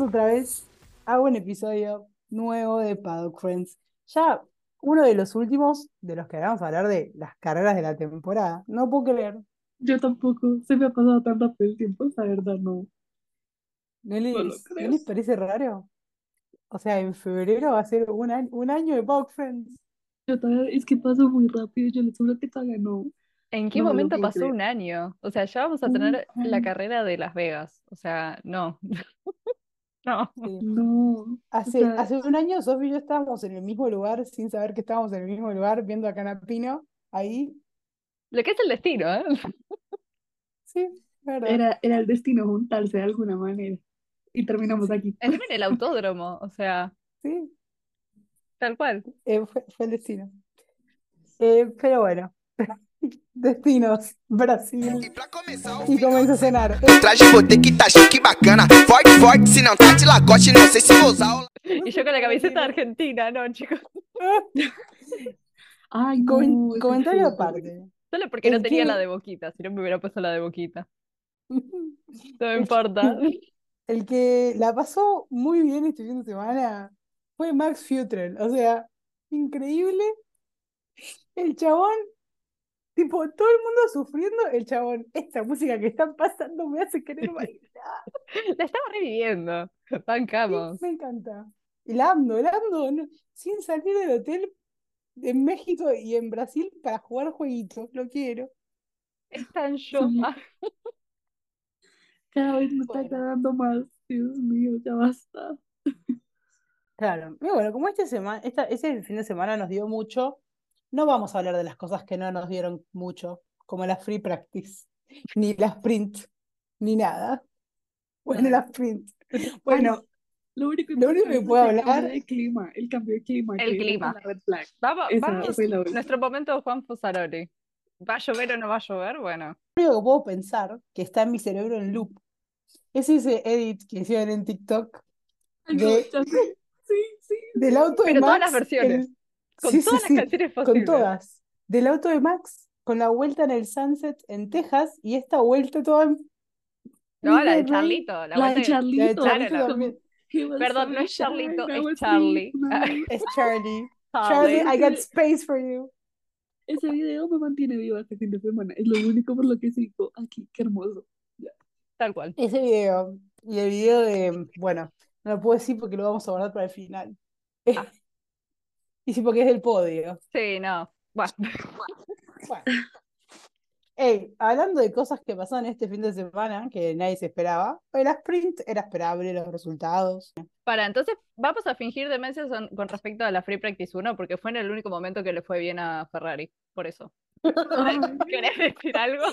otra vez a un episodio nuevo de Paddock Friends. Ya uno de los últimos de los que vamos a hablar de las carreras de la temporada. No puedo creer. Yo tampoco. Se me ha pasado tan rápido el tiempo, la verdad, no. ¿No les, No lo ¿no creo. les parece raro? O sea, en febrero va a ser un año, un año de Paddock Friends. Yo todavía, es que pasó muy rápido. Yo les juro que todavía no. ¿En qué No momento pasó creer. un año? O sea, ya vamos a tener la carrera de Las Vegas. O sea, no. No. Sí. No. O Hace, hace un año Sofía y yo estábamos en el mismo lugar sin saber que estábamos en el mismo lugar viendo a Canapino. Ahí, Lo que es el destino, ¿eh? sí, es verdad. era, era el destino juntarse de alguna manera. Y terminamos aquí. Encima en el autódromo, o sea, Sí, tal cual. eh, fue, fue el destino. Eh, pero bueno, destinos, Brasil. E pra começar o Y final comienza a cenar. O traje vou ter que tá chique bacana. Forte, forte, se não tá de lacoste, não sei se vou usar. Y yo con la camiseta de Argentina, no, chicos. Ay, no. comentario aparte. Solo porque no tenía la que- de Boquita, si no me hubiera puesto la de Boquita. No me importa. El que la pasó muy bien este fin de semana fue Max Futrell. O sea, increíble. El chabón, tipo, todo el mundo sufriendo. El chabón, esta música que están pasando me hace querer bailar. La estaba reviviendo. Sí, Bancamos. me encanta. El ando, el ando, no- sin salir del hotel en México y en Brasil para jugar jueguitos. Lo quiero. Es tan yo. Cada vez me está quedando más. Dios mío, ya basta. Claro, y bueno, como este semana, esta, ese fin de semana nos dio mucho, no vamos a hablar de las cosas que no nos dieron mucho, como la free practice, ni la sprint, ni nada. Bueno, la sprint. Bueno, Lo único Lo único que puedo es el hablar- clima. El cambio de clima. El clima. la red flag. Vamos, Esa vamos. Nuestro momento Juan Fusaroli. ¿Va a llover o no va a llover? Bueno. lo único que puedo pensar, que está en mi cerebro en loop, es ese edit que hicieron en TikTok Ay, no, de-. Sí, sí. del auto de Pero todas las versiones. el- Con sí, todas sí, las canciones con posibles. todas, del auto de Max, con la vuelta en el sunset en Texas y esta vuelta toda en No, la de. Charlito. La, La vuelta de Charlito. De Claro, Charlito Perdón, no es Charlito, I es Charlie. Es Charlie. Charlie. Charlie, I got space for you. Ese video me mantiene viva este fin de semana. Es lo único por lo que sigo aquí. Qué hermoso. Tal cual. Ese video. Y el video de. Bueno, no lo puedo decir porque lo vamos a guardar para el final. Ah. Y sí, porque es del podio. Sí, no. Bueno. Bueno. Ey, hablando de cosas que pasaron este fin de semana que nadie se esperaba, el sprint era esperable, los resultados. Para, entonces vamos a fingir demencia son- con respecto a la Free Practice 1 porque fue en el único momento que le fue bien a Ferrari. Por eso. ¿Querés decir algo?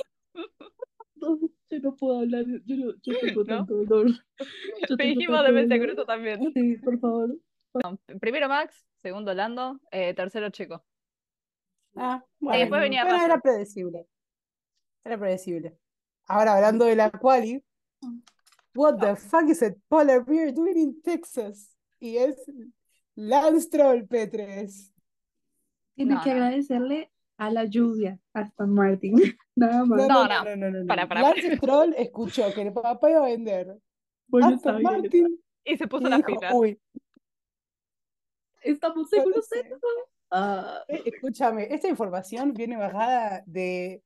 No, yo no puedo hablar. Yo, no, yo tengo ¿No? tanto dolor. Yo Fingimos tanto demencia eso también. Sí, por favor. Primero Max, segundo Lando, eh, tercero Checo. Ah, después bueno. venía Bueno, Russell. era predecible. Era predecible. Ahora hablando de la quali, what the fuck is a polar bear doing in Texas? Y es Lance Stroll P3. Tiene No, que no. agradecerle a la lluvia, a Aston Martin. Nada más. No, No, no, no. no, no, no, no. Para, para, Lance Stroll escuchó que el papá iba a vender Aston. Martin Y se y puso las dijo, pilas. uy, ¿Estamos seguros de? Ah, eh, escúchame, esta información viene bajada de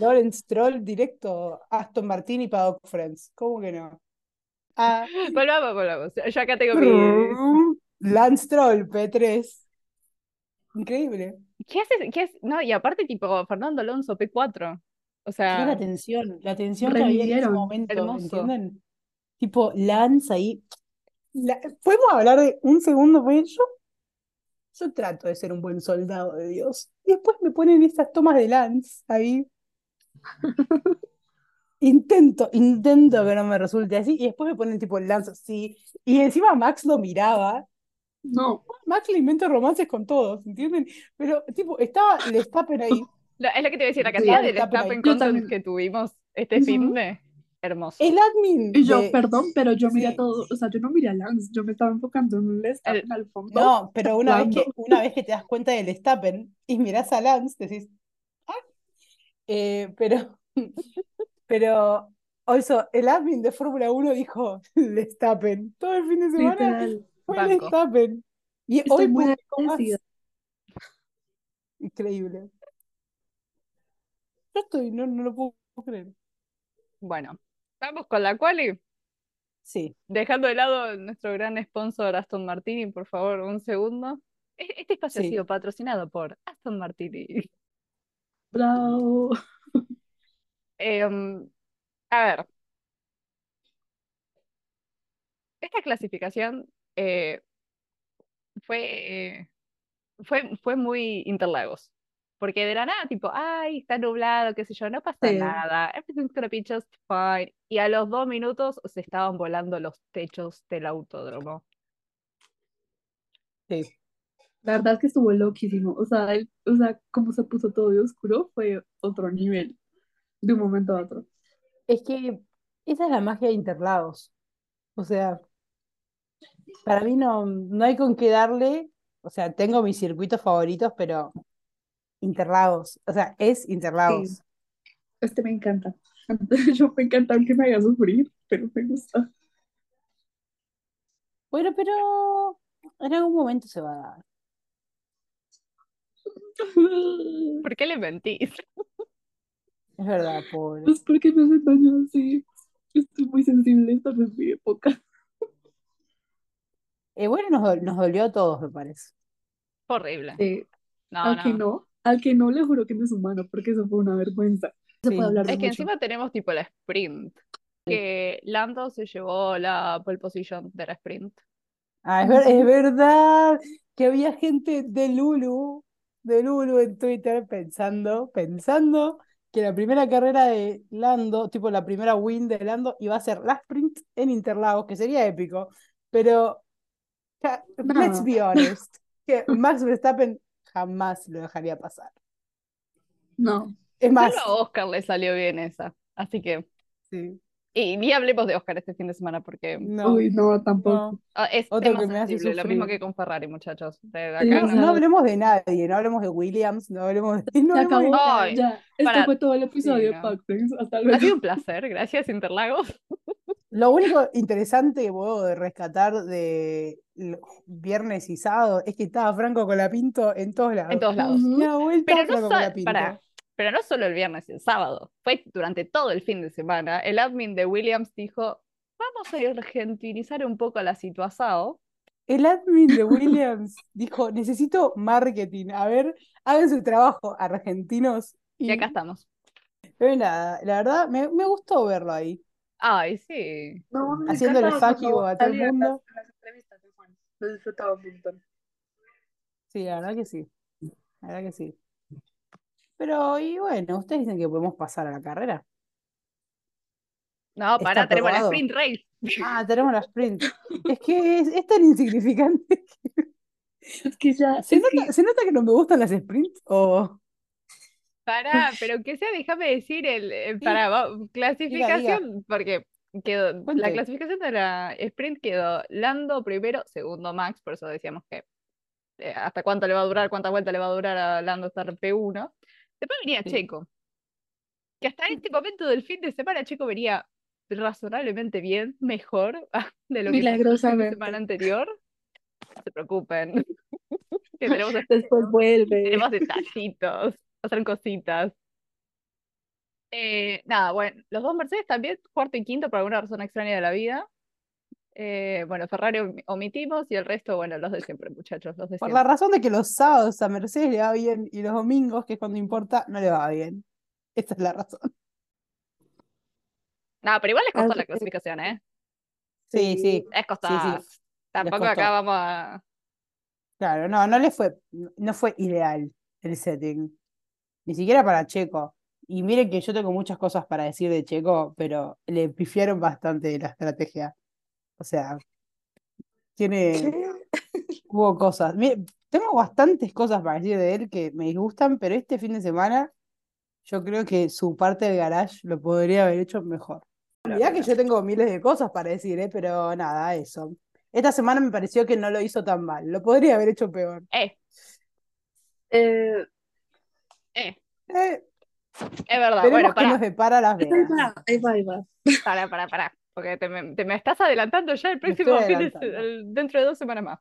Lawrence Stroll directo a Aston Martin y Paddock Friends. ¿Cómo que no? Ah, Volvamos, volvamos. Yo acá tengo mi. Lance Stroll, P3. Increíble. ¿Qué haces? ¿Qué haces? No, y aparte, tipo, Fernando Alonso, P4. O Mira la sea, tensión, la tensión que había en ese momento, Hermoso. ¿entienden? Tipo, Lance ahí. La- ¿Podemos hablar de un segundo? Porque yo, yo trato de ser un buen soldado de Dios. Y después me ponen esas tomas de Lance ahí. Intento, intento que no me resulte así. Y después me ponen tipo Lance así. Y encima Max lo miraba. no. Max le inventa romances con todos, ¿entienden? Pero tipo, estaba Verstappen ahí. lo- es lo que te iba a decir, la Sí, cantidad de Verstappen ahí. Verstappen Yo content también. que tuvimos este fin de hermoso. El admin Y yo, de- perdón, pero yo miré sí. todo, o sea, yo no miré a Lance, yo me estaba enfocando en un Verstappen al fondo. No, pero una vez que, una vez que te das cuenta del Stappen y mirás a Lance, decís, ah, Eh, pero, pero, Also, el admin de Fórmula 1 dijo Verstappen. Todo el fin de semana Literal. fue Banco. Verstappen. Y Estoy hoy muy más. Increíble. Yo estoy, no, no lo puedo creer. Bueno, vamos con la quali. Sí, Dejando de lado nuestro gran sponsor Aston Martini, por favor, un segundo. E- Este espacio ha sido patrocinado por Aston Martini. Bravo. Em, a ver, esta clasificación eh, fue, eh, fue, fue muy Interlagos. Porque de la nada, tipo, ay, está nublado, qué sé yo, no pasa Sí. nada. Everything's gonna be just fine. Y a los dos minutos se estaban volando los techos del autódromo. sí. La verdad es que estuvo loquísimo. O sea, el- o sea, como se puso todo de oscuro fue otro nivel de un momento a otro. Es que esa es la magia de Interlagos. O sea, para mí no, no hay con qué darle. O sea, tengo mis circuitos favoritos, pero Interlagos. O sea, es Interlagos. Este me encanta. Yo me encanta aunque me haga sufrir, pero me gusta. Bueno, pero en algún momento se va a dar. ¿Por qué le mentís? Es verdad, pobre. Pues porque me hacen daño así. Estoy muy sensible, esta no es mi época. Eh, bueno, nos, nos dolió a todos, me parece. Horrible. No, que no. no, al que no le juro que no es humano, porque eso fue una vergüenza. Se Sí. puede hablar de Es que mucho. encima tenemos tipo la sprint. Que Lando se llevó la pole position de la sprint. Ah, es, ver- es verdad que había gente de Lulu, de Lulu en Twitter pensando, pensando que la primera carrera de Lando, tipo la primera win de Lando, iba a ser la sprint en Interlagos, que sería épico. Pero, let's be honest, que Max Verstappen jamás lo dejaría pasar. No, Es más, Solo a Oscar le salió bien esa. Así que. sí, Y ni hablemos de Oscar este fin de semana porque no, uy, no, tampoco. no. ah, es Otro que me hace lo mismo que con Ferrari, muchachos. De acá No, no- no hablemos de nadie, no hablemos de Williams, no hablemos de, no hablemos de ya. Este para- fue todo el episodio Sí, de no. Pack Friends. Hasta Ha luego. sido un placer, gracias Interlagos. Lo único interesante que puedo rescatar de viernes y sábado es que estaba Franco Colapinto en todos lados. En todos lados. Da vuelta Pero no, Franco Colapinto. pará, pero no solo el viernes y el sábado, fue durante todo el fin de semana. El admin de Williams dijo, vamos a argentinizar un poco la situación. El admin de Williams dijo, necesito marketing. A ver, hagan su trabajo, argentinos. Y acá estamos. Pero nada, la verdad, me, me gustó verlo ahí. Ay, sí. No, you cuando a todo el mundo. las- las entrevistas de Juan. Lo disfrutaba un montón. Sí, la verdad que sí. La verdad que sí. Pero, y bueno, ustedes dicen que podemos pasar a la carrera. No, pará, tenemos la sprint race. Ah, tenemos la sprint. Es que es, es tan insignificante. Es que ya, ¿Se nota, que ¿se nota que no me gustan las sprints? O Pará, pero que sea, déjame decir el, eh, pará, va- clasificación, porque quedó, la clasificación de la sprint quedó Lando primero, segundo Max, por eso decíamos que eh, hasta cuánto le va a durar, cuántas vueltas le va a durar a Lando estar P1. Después venía Sí. Checo, que hasta este momento del fin de semana Checo venía razonablemente bien, mejor de lo que Milagrosamente. semana anterior. No se preocupen, que tenemos después vuelve. tenemos detallitos, pasaron cositas. Eh, nada, bueno, los dos Mercedes también, cuarto y quinto por alguna razón extraña de la vida. Eh, bueno, Ferrari om- omitimos y el resto, bueno, los de siempre, muchachos, los de por siempre. la razón de que los sábados a Mercedes le va bien y los domingos, que es cuando importa, no le va bien. Esa es la razón. No, pero igual les costó Ah, la clasificación, ¿eh? Sí, sí, Es costosa. Tampoco acá vamos a. claro, no, no le fue, no fue ideal el setting. Ni siquiera para Checo. Y miren que yo tengo muchas cosas para decir de Checo, pero le pifiaron bastante la estrategia. O sea, tiene, hubo cosas. Tengo bastantes cosas para decir de él que me disgustan, pero este fin de semana yo creo que su parte del garage lo podría haber hecho mejor. Mirá que yo tengo miles de cosas para decir, ¿eh? pero nada, eso. Esta semana me pareció que no lo hizo tan mal, lo podría haber hecho peor. Eh, Eh, eh. Eh, Es verdad, Veremos bueno, pará, nos depara Las Vegas. ahí va, ahí va. pará, pará, pará, porque te me, te me estás adelantando ya el próximo fin de dentro de dos semanas más.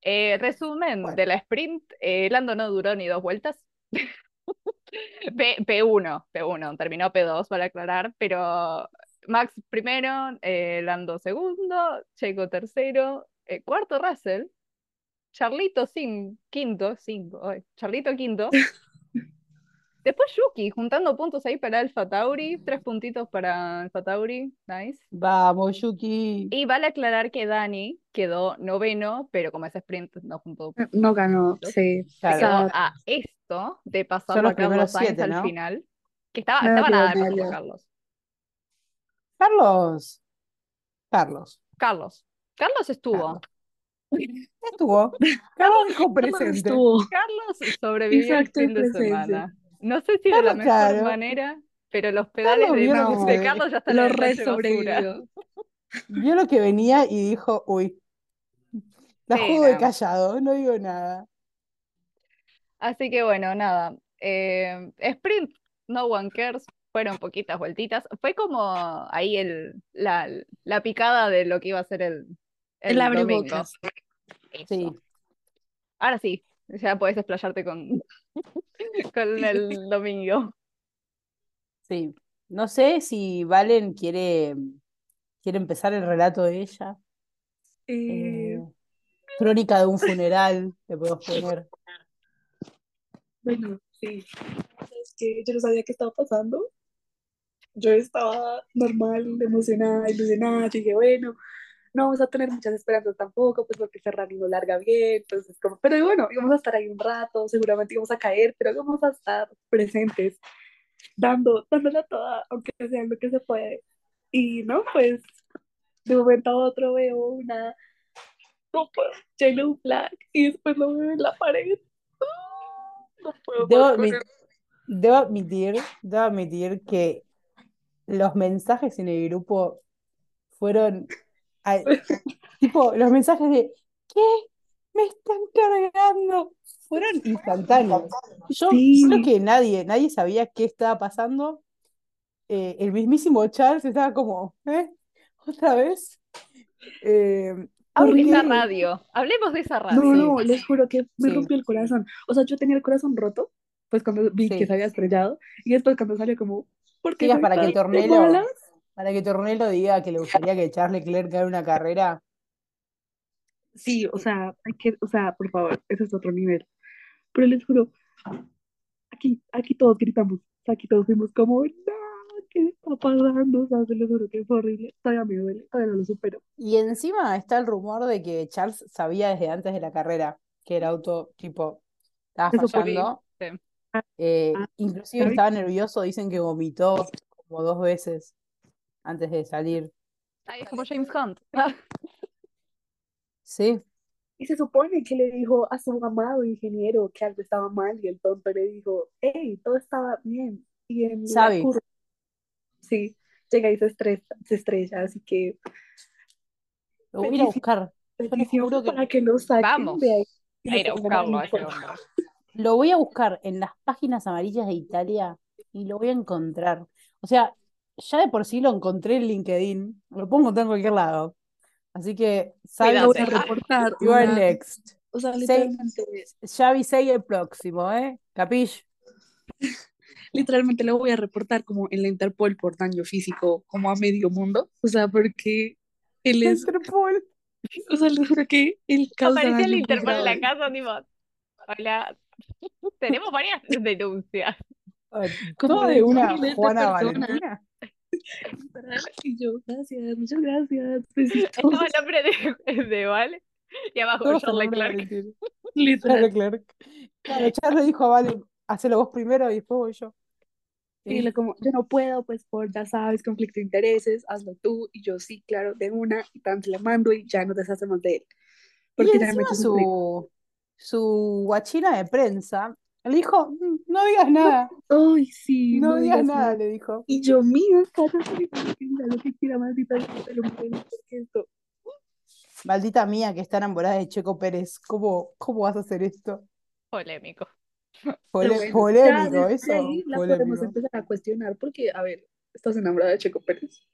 Eh, resumen Bueno. de la sprint, eh, Lando no duró ni dos vueltas. P, P1, P1, terminó P2 para aclarar, pero Max primero, eh, Lando segundo, Checo tercero, cuarto Russell, Charlito sin, quinto, cinco, Charlito quinto. Después Yuki, juntando puntos ahí para Alfa Tauri, tres puntitos para Alfa Tauri, nice. Vamos, Yuki. Y vale aclarar que Dani quedó noveno, pero como es sprint no juntó No ganó, sí. Claro. quedó a esto de los a Carlos Sainz siete, al ¿no? final, que estaba, estaba nada de a Carlos. Carlos. Carlos. Carlos. Carlos estuvo. Carlos. Estuvo. Carlos dijo Carlos presente. estuvo. Carlos sobrevivió el fin de presencia. semana. No sé si de la mejor claro. manera, pero los pedales de, que de Carlos ya están Lo re sobrevivió. Vio lo que venía y dijo, uy. La Sí, juego de no. callado, no digo nada. Así que bueno, nada. eh, sprint, no one cares. Fueron poquitas vueltitas. Fue como ahí el, la, la picada de lo que iba a ser el, El el domingo. Sí. Ahora sí, ya puedes explayarte con, con el domingo. Sí. No sé si Valen quiere, quiere empezar el relato de ella. Eh, Eh, crónica de un funeral, le podemos poner. Bueno, sí. Es que yo no sabía qué estaba pasando. Yo estaba normal, emocionada, ilusionada. Yo dije, bueno, no vamos a tener muchas esperanzas tampoco, pues porque Ferrari no larga bien. Entonces, como, pero bueno, íbamos a estar ahí un rato, seguramente íbamos a caer, pero vamos a estar presentes, dando, dándola toda, aunque sea lo que se puede. Y no, pues, de un momento a otro veo una, no puedo, yellow flag, y después lo veo en la pared. No puedo debo admitir, debo admitir que los mensajes en el grupo fueron tipo los mensajes de ¿qué? me están cargando fueron instantáneos. Yo Sí. creo que nadie, nadie sabía qué estaba pasando. Eh, el mismísimo Charles estaba como, ¿eh? ¿Otra vez? Eh. Esa porque- radio. Hablemos de esa radio. No, Sí. no, les juro que me Sí. rompió el corazón. O sea, yo tenía el corazón roto, pues cuando vi Sí. que se había estrellado, y después cuando salió como, ¿por qué soy para que Tornelo, malas? Para que Tornelo diga que le gustaría que Charles Leclerc gane una carrera. Sí, o sea, hay que, o sea, por favor, ese es otro nivel. Pero les juro, aquí, aquí todos gritamos, aquí todos fuimos como, no, ¿qué está pasando? O sea, se les juro que fue horrible, todavía me duele, todavía no lo supero. Y encima está el rumor de que Charles sabía desde antes de la carrera que el auto, tipo, estaba Eso fallando. Sí. Eh, Ah, inclusive ¿sabes? estaba nervioso, dicen que vomitó como dos veces antes de salir. Ay, es como James Hunt. Sí, Y se supone que le dijo a su amado ingeniero que algo estaba mal y el tonto le dijo, hey, todo estaba bien. Y en Sabe. curva, sí, llega y se estrella, se estrella, así que lo voy a buscar. juro que- para que lo saquen Vamos de ahí. a lo ir a buscarlo. Lo voy a buscar en las páginas amarillas de Italia y lo voy a encontrar. O sea, ya de por sí lo encontré en LinkedIn, lo puedo encontrar en cualquier lado. Así que. Lo voy a reportar. you are una- next. o sea, literalmente, Ya avisé el próximo, ¿eh? ¿Capish? literalmente lo voy a reportar como en la Interpol por daño físico, como a medio mundo. O sea, porque él es, Interpol. o sea, les juro que él causa Apareció el Interpol en la casa, tipo, hola. Tenemos varias denuncias. Como Todo de una Juana. Valentina. Y yo, gracias, muchas gracias. besitos. Estaba el nombre de, de Vale y abajo Todos Leclerc. Valentina. Literal. Leclerc. Claro, Charles le dijo a Vale, hacelo vos primero y después voy yo. Y le como, yo no puedo, pues por, ya sabes, conflicto de intereses, hazlo tú. Y yo, sí, claro, de una, y tan se la mando y ya nos deshacemos de él. Y Porque es rico. su, su guachina de prensa le dijo, "Mm, no digas nada, Ay, sí, no no digas digas nada, nada. le dijo. Y yo, mía, cállate, que diga lo que quiera, maldita pero esto. Maldita mía que está enamorada de Checo Pérez, ¿cómo, cómo vas a hacer esto? Polémico. Pole- bueno, polémico eso, ahí la podemos empezar a cuestionar porque, a ver, estás enamorada de Checo Pérez.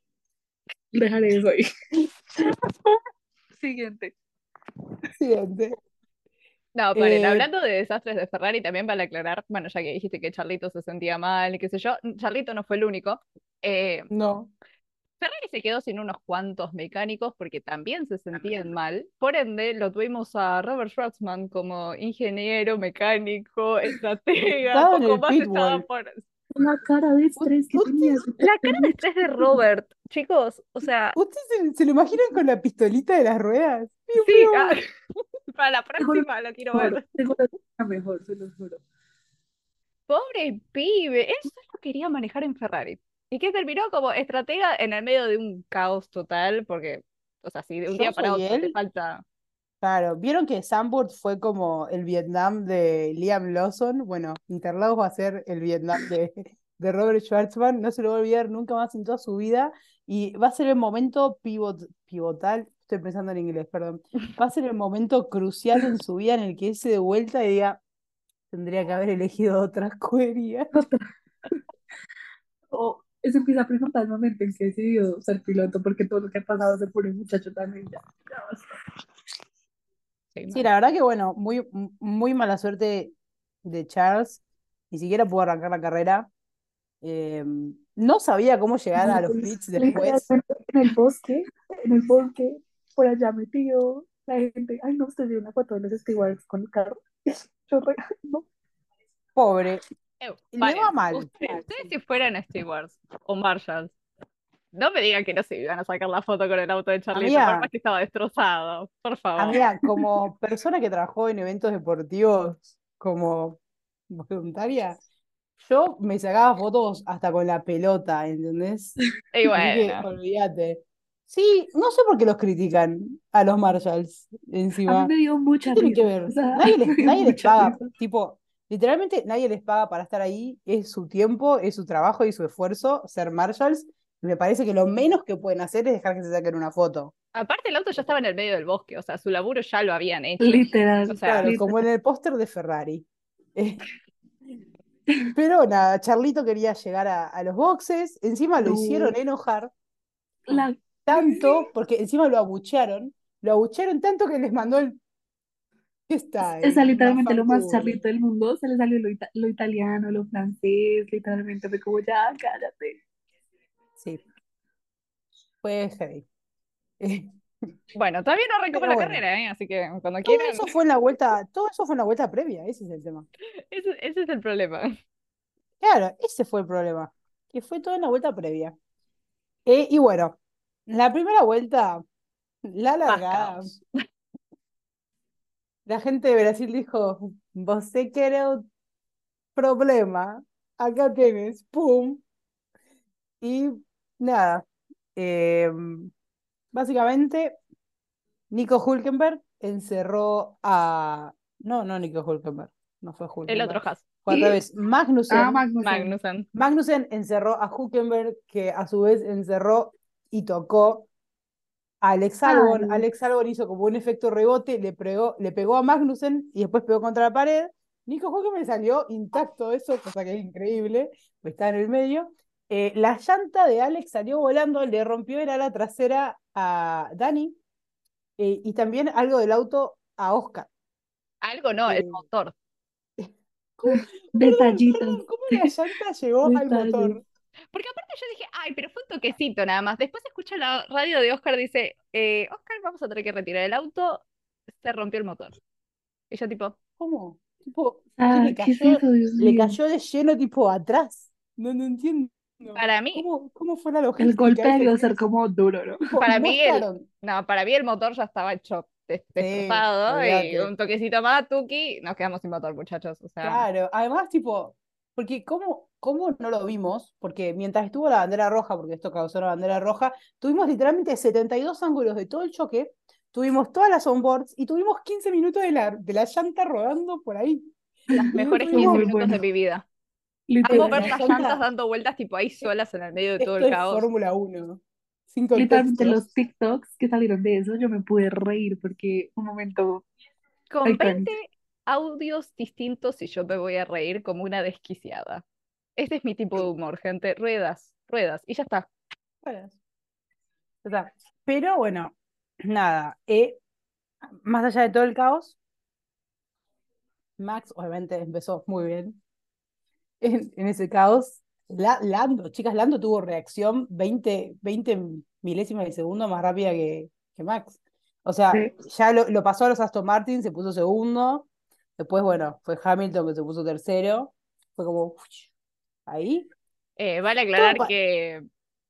Dejaré eso ahí. Siguiente. Siguiente. No, paren, Eh, hablando de desastres de Ferrari, también vale aclarar, bueno, ya que dijiste que Charlito se sentía mal y qué sé yo, Charlito no fue el único. Eh, no. Ferrari se quedó sin unos cuantos mecánicos porque también se sentían mal. Por ende, lo tuvimos a Robert Schwartzman como ingeniero, mecánico, estratega, poco más estaba por... La cara de estrés que tenía. La cara de estrés de Robert, chicos, o sea, ¿Ustedes se, se lo imaginan con la pistolita de las ruedas? Piu, sí, piu. ah, para la próxima lo quiero ver. que mejor, se los juro. Pobre pibe, él solo quería manejar en Ferrari. ¿Y qué terminó como estratega en el medio de un caos total? Porque, o sea, si de un Yo día para otro te él. falta. Claro, ¿vieron que Zandvoort fue como el Vietnam de Liam Lawson? Bueno, Interlagos va a ser el Vietnam de, de Robert Schwartzman, no se lo va a olvidar nunca más en toda su vida y va a ser el momento pivot, pivotal, estoy pensando en inglés, perdón, va a ser el momento crucial en su vida en el que él se dé vuelta y diga, tendría que haber elegido otra escudería. O se empieza a preguntar el momento en que decidió ser piloto, porque todo lo que ha pasado se pone muchacho también ya. Sí, la verdad que bueno, muy, muy mala suerte de Charles, ni siquiera pudo arrancar la carrera. Eh, no sabía cómo llegar a los pits después. En el bosque, en el bosque, por allá metido, la gente, ay no, usted vio una foto de los stewards con el carro. Yo re- no, Pobre. Eu, Le va mal. Ustedes, ustedes si fueran stewards o marshals, no me digan que no se iban a sacar la foto con el auto de Amiga. por más que estaba destrozado, por favor. Amiga, como persona que trabajó en eventos deportivos como voluntaria, yo me sacaba fotos hasta con la pelota, ¿entendés? Y bueno, olvídate. Sí, no sé por qué los critican a los Marshalls a mí encima. me dio mucha ¿Qué tiene que ver? o sea, Nadie les, nadie les paga, risa. tipo, literalmente nadie les paga para estar ahí, es su tiempo, es su trabajo y su esfuerzo ser Marshalls. y Me parece que lo menos que pueden hacer es dejar que se saquen una foto. aparte el auto ya estaba en el medio del bosque, o sea, su laburo ya lo habían hecho. Literal. O sea, Claro, literal. como en el póster de Ferrari. Eh, Pero nada, Charlito quería llegar a, a los boxes, encima lo No. hicieron enojar La- tanto, porque encima lo abuchearon, lo abuchearon tanto que les mandó el... ¿Qué está? es literalmente lo más charlito del mundo. Se le salió lo, ita- lo italiano, lo francés, literalmente fue como ya, cállate. Sí. Fue heavy. Bueno, todavía no Pero la bueno. carrera, ¿eh? Así que cuando todo quieran, eso fue en la vuelta, todo eso fue en la vuelta previa, ese es el tema. ese, ese es el problema. Claro, ese fue el problema, que fue todo en la vuelta previa. Eh, y bueno, la primera vuelta, la largada, la gente de Brasil dijo, vos sé que era un problema, acá tienes, pum. Y nada, eh, básicamente Nico Hulkenberg encerró a... No, no Nico Hulkenberg, no fue El Hulkenberg. otro Haas, Fue al revés, Magnussen. Ah, Magnussen. Magnussen. Magnussen encerró a Hulkenberg, que a su vez encerró y tocó a Alex Albon. Ay. Alex Albon hizo como un efecto rebote, le pegó, le pegó a Magnussen y después pegó contra la pared. Nico Hulkenberg salió intacto eso, cosa que es increíble, pues está en el medio. Eh, la llanta de Alex salió volando, le rompió el ala trasera a Dani eh, y también algo del auto a Oscar. Algo no, el Eh, motor. Detallitos. Perdón, ¿cómo la llanta llegó al motor? Porque aparte yo dije, ay, pero fue un toquecito nada más. Después escucho la radio de Oscar, dice, eh, Oscar, vamos a tener que retirar el auto, se rompió el motor. Y yo tipo, ¿Cómo? Tipo, Ah, le ¿qué es cayó, eso, le cayó de lleno tipo atrás. No, no entiendo. para mí, ¿Cómo, cómo fue la El logística? golpe ese? debió ser como duro, ¿no? Para mí el- no, para mí el motor ya estaba hecho des- destrozado y olvídate. un toquecito más, Tuki, nos quedamos sin motor, muchachos. O sea, Claro, además, tipo, porque ¿cómo, cómo no lo vimos? Porque mientras estuvo la bandera roja, porque esto causó la bandera roja, tuvimos literalmente 72 ángulos de todo el choque, tuvimos todas las onboards y tuvimos 15 minutos de la, de la llanta rodando por ahí. las mejores Muy 15 muy minutos de mi vida. Literal. Amo ver la las llanta- llantas dando vueltas tipo ahí solas en el medio de todo Esto el es caos. Fórmula 1. Sin Literalmente los TikToks que salieron de eso, yo me pude reír porque un momento Con Iconic. 20, audios distintos y yo me voy a reír como una desquiciada. Este es mi tipo de humor, gente. Ruedas, ruedas, y ya está. Sea, pero bueno, nada, eh, más allá de todo el caos, Max obviamente empezó muy bien en, en ese caos. La- Lando, chicas, Lando tuvo reacción 20, 20 milésimas de segundo más rápida que, que Max. O sea, Sí. ya lo, lo pasó a los Aston Martin, se puso segundo. Después, bueno, fue Hamilton que se puso tercero. Fue como uff, ahí. Eh, vale aclarar que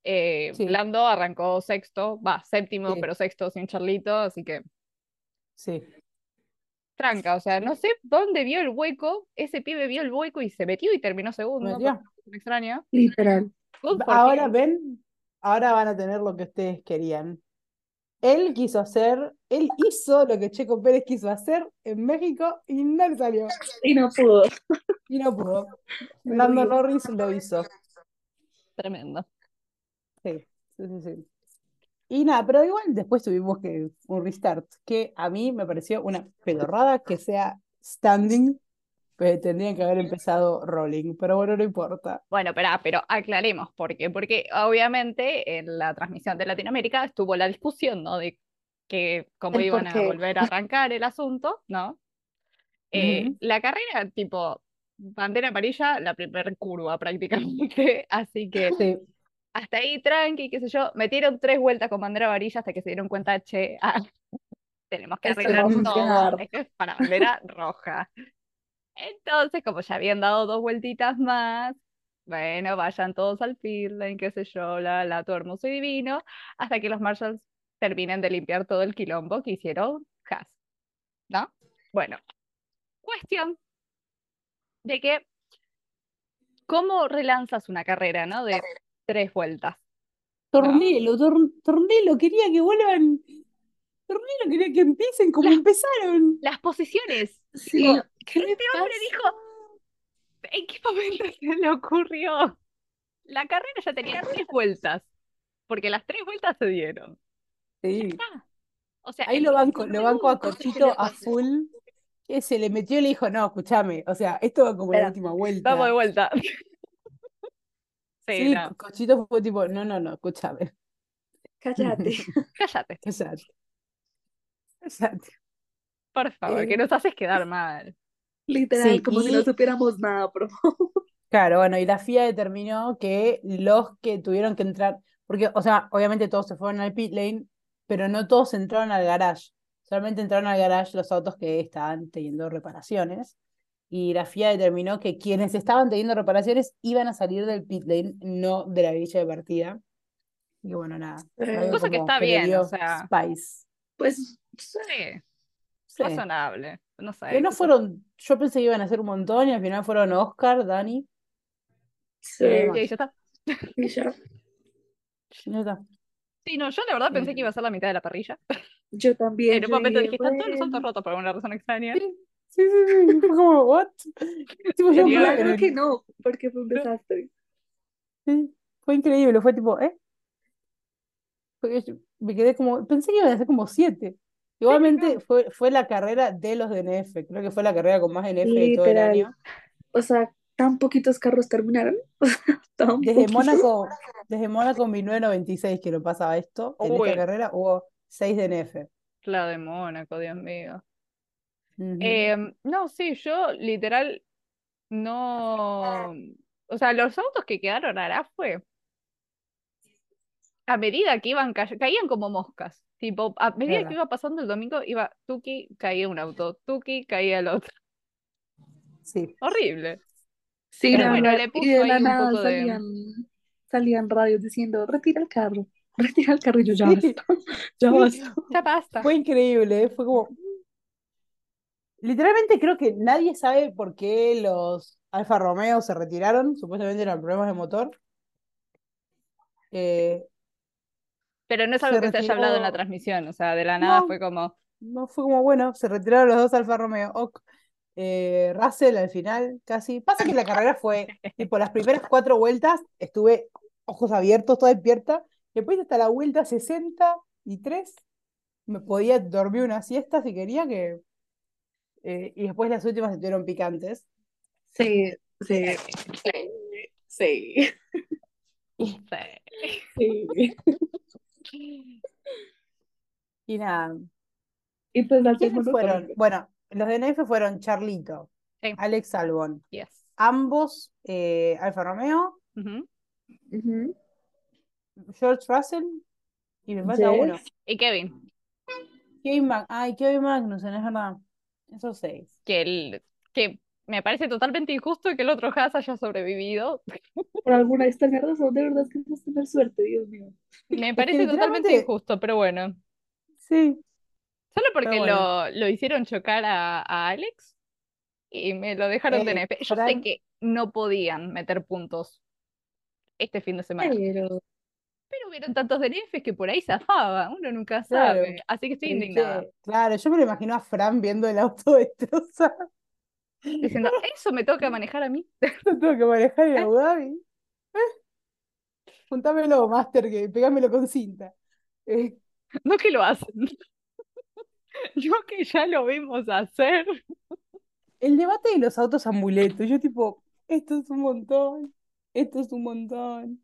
eh, Sí. Lando arrancó sexto, va, séptimo, Sí. pero sexto sin Charlito, así que Sí. tranca, o sea, no sé dónde vio el hueco, ese pibe vio el hueco y se metió y terminó segundo, me extraña. Literal. Ahora him. ven, ahora van a tener lo que ustedes querían. Él quiso hacer, él hizo lo que Checo Pérez quiso hacer en México y no le salió. Y no pudo. Y no pudo. Río. Norris lo hizo. Tremendo. Sí, sí, sí, sí. Y nada, pero igual después tuvimos que un restart, que a mí me pareció una pedorrada que sea standing, pero tendrían que haber empezado rolling, pero bueno, no importa. Bueno, pero, pero aclaremos por qué. Porque obviamente en la transmisión de Latinoamérica estuvo la discusión, ¿no? De que cómo iban a volver a arrancar el asunto, ¿no? Eh, la carrera, tipo, bandera amarilla, la primera curva prácticamente. Así que Sí, hasta ahí tranqui, qué sé yo. Metieron tres vueltas con bandera amarilla hasta que se dieron cuenta, che, ah, tenemos que arreglar todo. es para bandera roja. Entonces, como ya habían dado dos vueltitas más, bueno, vayan todos al lane, qué sé yo, la, la, todo hermoso y divino, hasta que los Marshalls terminen de limpiar todo el quilombo que hicieron Haas, ¿no? Bueno, cuestión de que, ¿cómo relanzas una carrera, ¿no? De tres vueltas. Tornelo, tor- Tornelo, quería que vuelvan. Tornelo quería que empiecen como Las- empezaron. Las posiciones. Sí, ¿qué este hombre dijo, ¿en qué momento se le ocurrió? La carrera ya tenía tres vueltas, porque las tres vueltas se dieron. Sí. O sea, Ahí lo banco, lo banco a Cochito a full. Que se le metió y le dijo, no, escúchame, o sea, esto va como la última vuelta. Vamos de vuelta. Sí, Sí, no, Cochito fue tipo, no, no, no, escúchame. Cállate. cállate, Cállate. Cállate. por favor, que Eh, nos haces quedar mal. Literal, Sí, como si no supiéramos nada, bro. claro, bueno, y la FIA determinó que los que tuvieron que entrar, porque, o sea, obviamente todos se fueron al pit lane, pero no todos entraron al garage. Solamente entraron al garage los autos que estaban teniendo reparaciones. Y la FIA determinó que quienes estaban teniendo reparaciones iban a salir del pit lane, no de la grilla de partida. Y bueno, nada, Eh, Cosa que está que bien, o sea, Spice. Pues sí, Sí. razonable, no sé. Que no fueron, yo pensé que iban a ser un montón y al final fueron Oscar, Dani sí, y ya está. y ya. Ya está. Sí, no, yo la verdad pensé que iba a ser la mitad de la parrilla. Yo también, En un momento dije, están todos los bueno, rotos por alguna razón extraña. Sí, sí, sí, sí, Fue como, ¿what? Tipo, yo en que no, porque fue un desastre. sí, fue increíble, fue tipo, ¿eh? Yo me quedé como, pensé que iban a ser como siete. Igualmente fue, fue la carrera de los DNF, creo que fue la carrera con más DNF de todo el Literal. año. O sea, tan poquitos carros terminaron. Tan Desde poquitos. Mónaco, desde Mónaco en 1996 que no pasaba esto, en esta carrera hubo seis DNF. la de Mónaco, Dios mío. Em, no, sí, yo literal no. O sea, los autos que quedaron hará fue a medida que iban cay- caían como moscas. Tipo, a medida que iba pasando el domingo, iba Tuki, caía un auto, Tuki, caía el otro. Sí. Horrible. Sí, Pero bueno, le y puso de ahí la un nada de. salían, salían radios diciendo, retira el carro, retira el carro, y yo ya Sí, basta, ya sí, basta. Ya basta. fue increíble, ¿eh? fue como, literalmente creo que nadie sabe por qué los Alfa Romeo se retiraron, supuestamente eran problemas de motor. Eh, Pero no es se algo que se haya hablado en la retiró, transmisión. O sea, de la nada no, fue como. no fue como bueno, se retiraron los dos Alfa Romeo. Ok. Eh, Russell al final, casi. Pasa que la carrera fue, tipo, las primeras cuatro vueltas estuve ojos abiertos, toda despierta. Después hasta la vuelta 63 me podía dormir una siesta si quería, que Eh, y después las últimas estuvieron picantes. Sí, sí, sí, sí, Sí. sí. Y nada. Y pues las ¿Quiénes tengo fueron? Bueno, los de NF fueron Charlito, Sí. Alex Albon, Yes. ambos eh, Alfa Romeo. George Russell, y me falta Yes. uno. Y Kevin, Kevin Mag Ay, Kevin Magnussen, es verdad. Esos seis. que, el, que me parece totalmente injusto que el otro Haas haya sobrevivido. Por alguna extraña razón, de verdad es que es tener suerte, Dios mío. Me parece totalmente injusto, pero bueno. Sí. Solo porque bueno. lo, lo hicieron chocar a, a Alex y me lo dejaron de Eh, NF. Yo sé que no podían meter puntos este fin de semana, Pero, pero hubieron tantos DNFs que por ahí zafaba, uno nunca Claro. sabe. Así que estoy Es indignada. claro, yo me lo imagino a Fran viendo el auto destrozado. Diciendo, ¿eso me toca manejar a mí? Lo tengo que manejar en Abu Dhabi. Eh. Juntámelo, Master, que pegámelo con cinta. Eh, No que lo hacen. Yo que ya lo vimos hacer. el debate de los autos amuletos. Yo tipo, esto es un montón. Esto es un montón.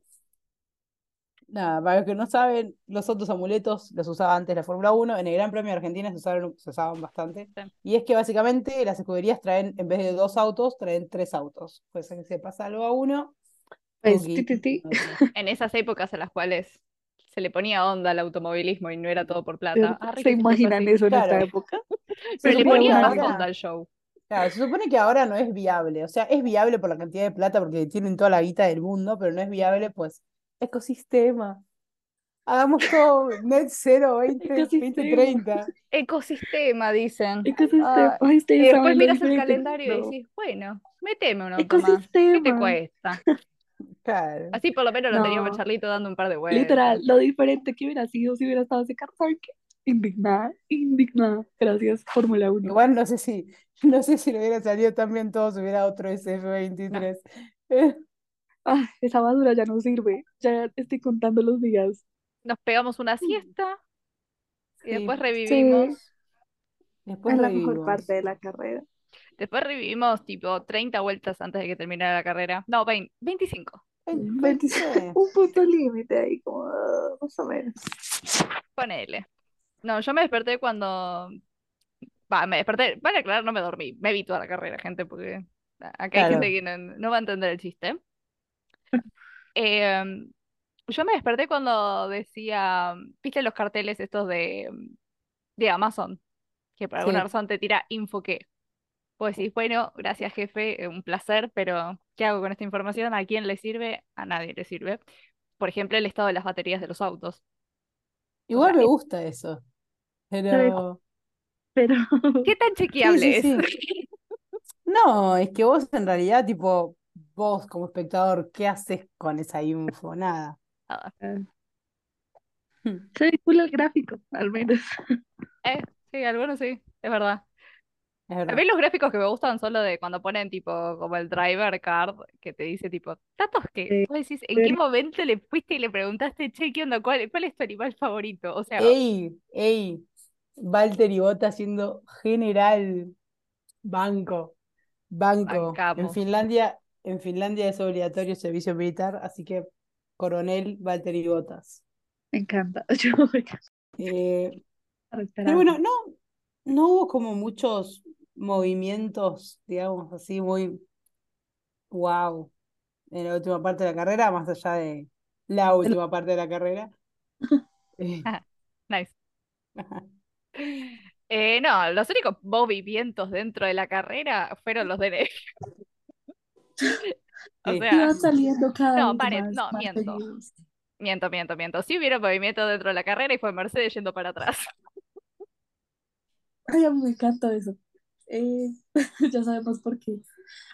Nada, para los que no saben, los autos amuletos los usaba antes la Fórmula 1. En el Gran Premio de Argentina se usaron, se usaban bastante. Sí. Y es que básicamente las escuderías traen, en vez de dos autos, traen tres autos. Pues que se pasa algo a uno. pues. En esas épocas en las cuales se le ponía onda al automovilismo y no era todo por ¿de plata. Ah, ¿Se fue imaginan eso en esta época? Se le supone ponía que más onda al show. Claro, se supone que ahora no es viable. O sea, es viable por la cantidad de plata porque tienen toda la guita del mundo, pero no es viable, pues, ecosistema. Hagamos todo net cero 20, Ecosistema. 2030. Ecosistema, dicen. Ecosistema. Ah, Y después miras el calendario y no. decís, bueno, meteme un auto más. ¿Qué Ecosistema. te cuesta? Claro. Así por lo menos lo teníamos No. Charlito dando un par de vueltas. Literal, lo diferente que hubiera sido si hubiera estado ese carro. Indignada, indignada. Gracias, Fórmula 1. Igual no sé si, no sé si le hubiera salido tan bien todo si hubiera otro SF23. Eh, Ah, esa basura ya no sirve. Ya estoy contando los días. Nos pegamos una siesta y después revivimos. Después Es la mejor parte de la carrera. Después revivimos tipo 30 vueltas antes de que terminara la carrera. No, 20, 25. Vein- 25. veinte. Un punto límite ahí, como ah, más o menos. Ponele. No, yo me desperté cuando. Va, me desperté. Para aclarar, no me dormí. Me vi toda la carrera, gente, porque acá hay Claro. gente que no, no va a entender el chiste. Eh, yo me desperté cuando decía. ¿Viste los carteles estos de, de Amazon? Que por alguna Sí. razón te tira info que. Pues decís, bueno, gracias jefe, eh, un placer, pero ¿qué hago con esta información? ¿A quién le sirve? A nadie le sirve. Por ejemplo, el estado de las baterías de los autos. Igual sea, me gusta eso. Pero Pero ¿Qué tan chequeable sí, es? no, es que vos en realidad, tipo, vos como espectador, ¿qué haces con esa info? Nada. Se vincula el gráfico, al menos. Eh, sí, algunos sí, es verdad. Es A mí los gráficos que me gustan son los de cuando ponen tipo como el driver card que te dice tipo, datos que Sí, vos decís, ¿en qué momento le fuiste y le preguntaste, che, ¿qué onda? ¿Cuál, cuál es tu animal favorito? O sea, Ey, ey, Valtteri Bottas siendo general. Banco, banco. En. Finlandia, en Finlandia es obligatorio servicio militar, así que coronel Valtteri Bottas. Me encanta. Yo Eh, pero esperando. bueno, no, no hubo como muchos movimientos, digamos así, muy wow en la última parte de la carrera, más allá de la última parte de la carrera. Eh, nice. Eh, no, los únicos movimientos dentro de la carrera fueron los de O sea, Iban saliendo cada no, más, no, más miento. miento, miento, miento. Sí hubieron movimientos dentro de la carrera y fue Mercedes yendo para atrás. Ay, a mí me encanta eso. Eh, ya sabemos por qué.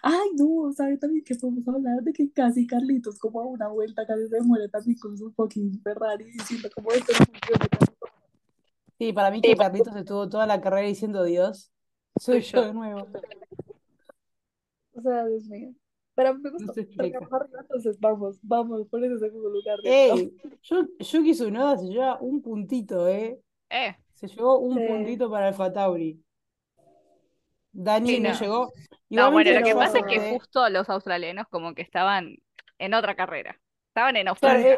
Ay, no, ¿sabe también que podemos hablar de que casi Carlitos, como a una vuelta, casi se muere también con su fucking Ferrari diciendo como esto no funciona? Sí, para mí que Carlitos estuvo toda la carrera diciendo Dios, soy yo. de nuevo. O sea, Dios mío. Pero me No se explica. Entonces vamos, vamos por ese segundo lugar. Ey, Yu- Yuki Tsunoda se lleva un puntito, ¿eh? Eh, Se llevó un Sí. puntito para Alfa Tauri. Dani Sí, no, no. llegó. No, bueno, lo que yo pasa es que acepté- justo los australianos como que estaban en otra carrera. Estaban en Australia. eh,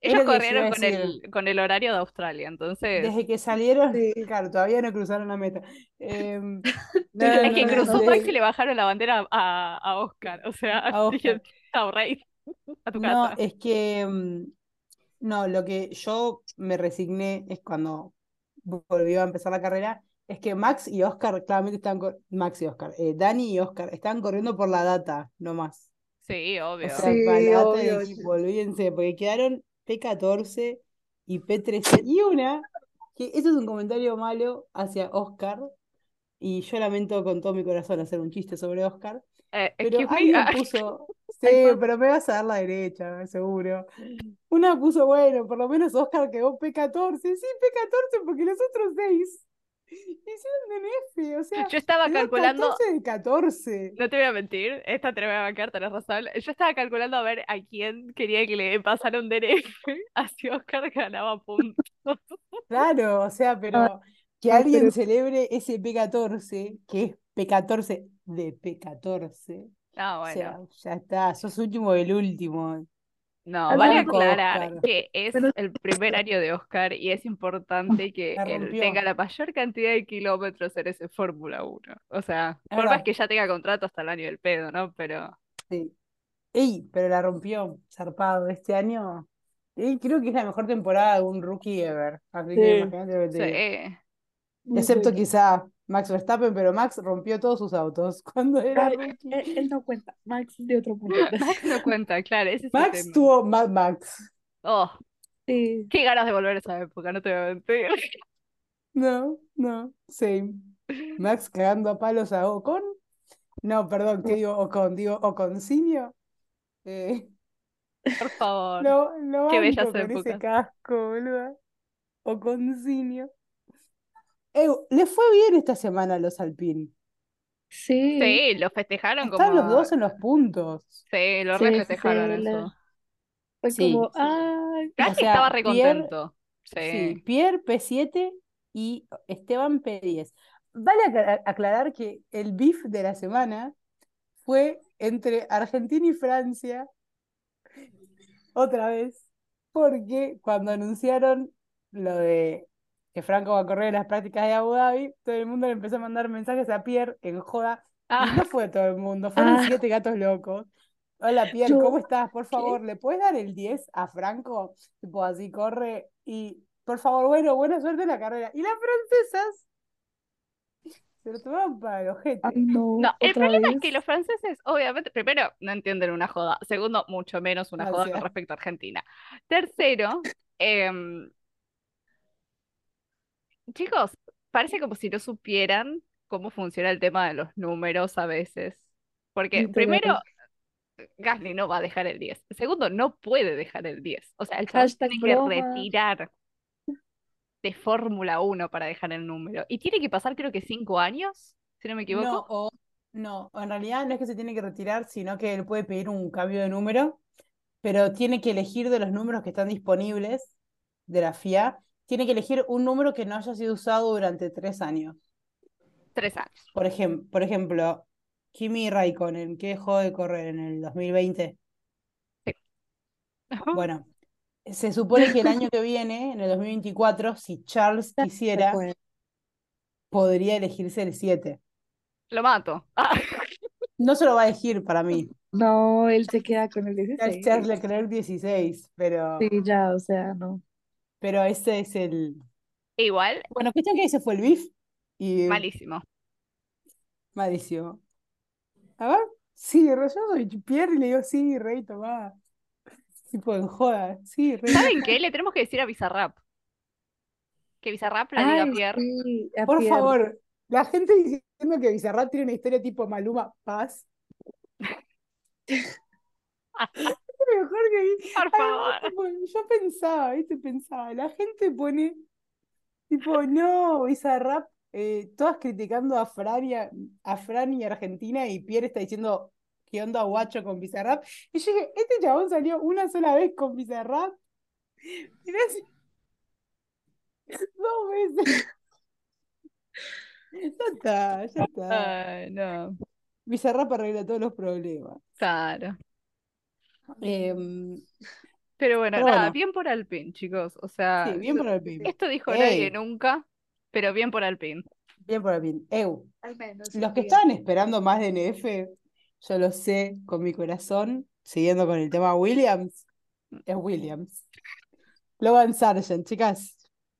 Ellos corrieron con el, con el horario de Australia, entonces Desde que salieron, Sí. claro, todavía no cruzaron la meta. Em, no, el no, que no, cruzó Max y le bajaron la bandera a, a Oscar. O sea, A Oscar. dije, a tu No, casa. es que mm, no, lo que yo me resigné es cuando volvió a empezar la carrera, es que Max y Oscar claramente están Max y Oscar, eh, Dani y Oscar están corriendo por la data, no más. Sí, O obvio. sea, Sí, obvio. equipo, olvídense, porque quedaron P14 y P13 y una, que eso es un comentario malo hacia Oscar, y yo lamento con todo mi corazón hacer un chiste sobre Oscar, Eh, pero me, alguien ah, puso, sí, pero me vas a dar la derecha, seguro. Una puso, bueno, por lo menos Oscar quedó P14. Sí, P14, porque los otros seis hicieron DNF, o sea, yo estaba calculando, 14 de 14. no te voy a mentir, esta te la voy a bancar, tenés razón. Yo estaba calculando a ver a quién quería que le pasara un DNF, así Oscar ganaba puntos. Claro, o sea, pero que ah, alguien pero- celebre ese P14, que es P14 de P14. Ah, O bueno. sea, ya está, sos último del último. No, Ah, vale aclarar Oscar. que es Pero- el primer año de Oscar y es importante que él tenga la mayor cantidad de kilómetros en ese Fórmula 1. O sea, Es por más que ya tenga contrato hasta el año del pedo, ¿no? Pero Sí. Ey, pero la rompió, zarpado. Este año, ey, creo que es la mejor temporada de un rookie ever. Así que imagínate lo que te sí. Muy Excepto quizá Max Verstappen, pero Max rompió todos sus autos cuando era rookie. Él, él no cuenta. Max de otro mundo. Max no cuenta, claro, ese Max tuvo Mad Max. Oh, Sí. qué ganas de volver a esa época, no te voy a mentir. No, no, same. Max cagando a palos a Ocon. No, perdón, ¿qué digo Ocon? Digo Oconcinio. Eh, Por favor. lo, lo Qué bellas con ese épocas. casco, boludo. Oconcinio. Eh, le fue bien esta semana a los Alpine. Sí. Sí, lo festejaron Están los dos en los puntos. Sí, lo Sí, re sí, festejaron sí, la- eso. Fue Sí. como, ay, sea, estaba re Pierre- contento. Sí, Sí. Pierre P7 y Esteban P10. Vale acla- aclarar que el beef de la semana fue entre Argentina y Francia, otra vez, porque cuando anunciaron lo de que Franco va a correr las prácticas de Abu Dhabi, todo el mundo le empezó a mandar mensajes a Pierre en joda, y Ah, no fue todo el mundo, fueron Ah. siete gatos locos. Hola Pierre, ¿cómo estás? Por favor, ¿le puedes dar el 10 a Franco? Tipo, así corre y, por favor, bueno, buena suerte en la carrera. Y las francesas se lo tomaron para el ojete. ay, no, No, el problema es que los franceses, obviamente, primero, no entienden una joda. Segundo, mucho menos una joda con respecto a Argentina. Tercero, em, chicos, parece como si no supieran cómo funciona el tema de los números a veces. Porque primero, Gasly no va a dejar el 10. Segundo, no puede dejar el 10. O sea, el chabón tiene que broma. retirar de Fórmula 1 para dejar el número. Y tiene que pasar, creo que cinco años, si no me equivoco. No, o- no, en realidad no es que se tiene que retirar, sino que él puede pedir un cambio de número, pero tiene que elegir de los números que están disponibles de la FIA, tiene que elegir un número que no haya sido usado durante tres años. Tres años. Por ejem- por ejemplo, Kimi Raikkonen, que dejó de correr en el 2020. Bueno, se supone que el año que viene, en el 2024, si Charles quisiera, podría elegirse el 7. Lo mato. Ah, No se lo va a elegir para mí. No, él se queda con el Es 16. Charles Leclerc 16, pero, Sí, ya, o sea, no. Pero ese es el... igual, Bueno, cuestión que ese fue el beef y malísimo. malísimo. A ver, sí, yo soy Pierre y le digo, sí, rey, tomá. Tipo en joda, sí, rey. ¿Saben qué? Le tenemos que decir a Bizarrap. Que Bizarrap le diga a Pierre. sí, a Por Pierre. favor, la gente diciendo que Bizarrap tiene una historia tipo Maluma Paz. Lo mejor que vi. Por favor. yo pensaba, ¿viste? Pensaba, la gente pone, tipo, no, Bizarrap, eh, todas criticando a Fran y, a, a Fran y Argentina y Pierre está diciendo, ¿qué onda guacho con Bizarrap? Y yo dije, este chabón salió una sola vez con Bizarrap. Mirá si- Dos veces. Ya está, ya está. Ay, no. Bizarrap arregla todos los problemas. Claro. Em, Pero bueno, Pero nada, bueno. bien por Alpine, chicos. O sea, sí, bien por Alpine. esto dijo nadie nunca, pero bien por Alpine. Bien por Alpine. Eu, Al menos. los que día. estaban esperando más de NF, yo lo sé con mi corazón, siguiendo con el tema Williams, es Williams. Logan Sargent, chicas,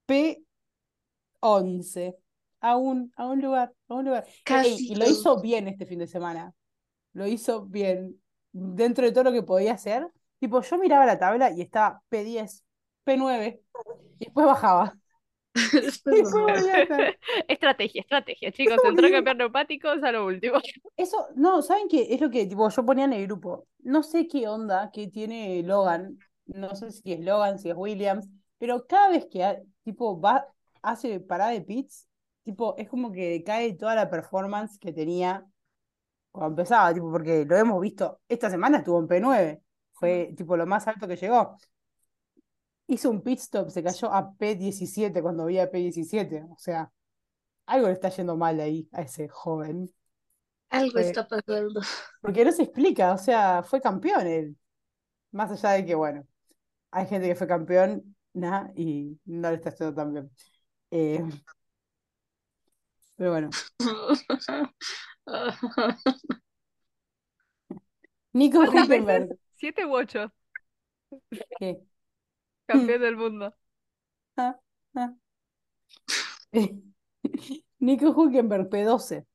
P11, a un, a un lugar, a un lugar. Ey, Casi y lo hizo bien este fin de semana. Lo hizo bien. Dentro de todo lo que podía hacer. Tipo, yo miraba la tabla y estaba P10, P9, y después bajaba. Estrategia, estrategia, chicos. Entró a cambiar neumáticos a lo último. Eso, no, ¿saben qué? Es lo que tipo, yo ponía en el grupo. No sé qué onda que tiene Logan. No sé si es Logan, si es Williams, pero cada vez que ha- tipo va, hace parada de pits, tipo, es como que cae toda la performance que tenía cuando empezaba, tipo, porque lo hemos visto, esta semana estuvo en P9, fue tipo lo más alto que llegó. Hizo un pit stop, se cayó a P17 cuando había P17, o sea, algo le está yendo mal ahí a ese joven. Algo está pasando. Porque no se explica, o sea, fue campeón él. Más allá de que, bueno, hay gente que fue campeón nah, y no le está haciendo tan bien. Eh, pero bueno, Nico ¿Cuántas Hülkenberg, veces? ¿Siete u ocho? ¿qué? Campeón del mundo. Ah, ah. Nico Hülkenberg, P12.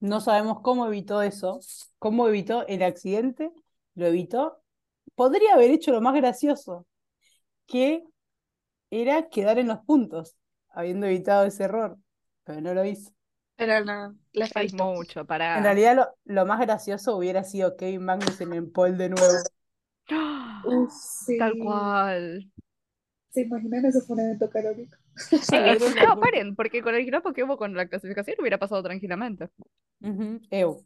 No sabemos cómo evitó eso, cómo evitó el accidente, lo evitó. Podría haber hecho lo más gracioso, que era quedar en los puntos, habiendo evitado ese error, pero no lo hizo. Pero no, le faltó. mucho para. En realidad lo, lo más gracioso hubiera sido Kevin Magnussen en pole de nuevo. Uf, sí. Tal cual. ¿Se imaginan? Eso fue un evento eh, una no, paren, porque con el quilombo que hubo con la clasificación hubiera pasado tranquilamente. Ujú, Eu.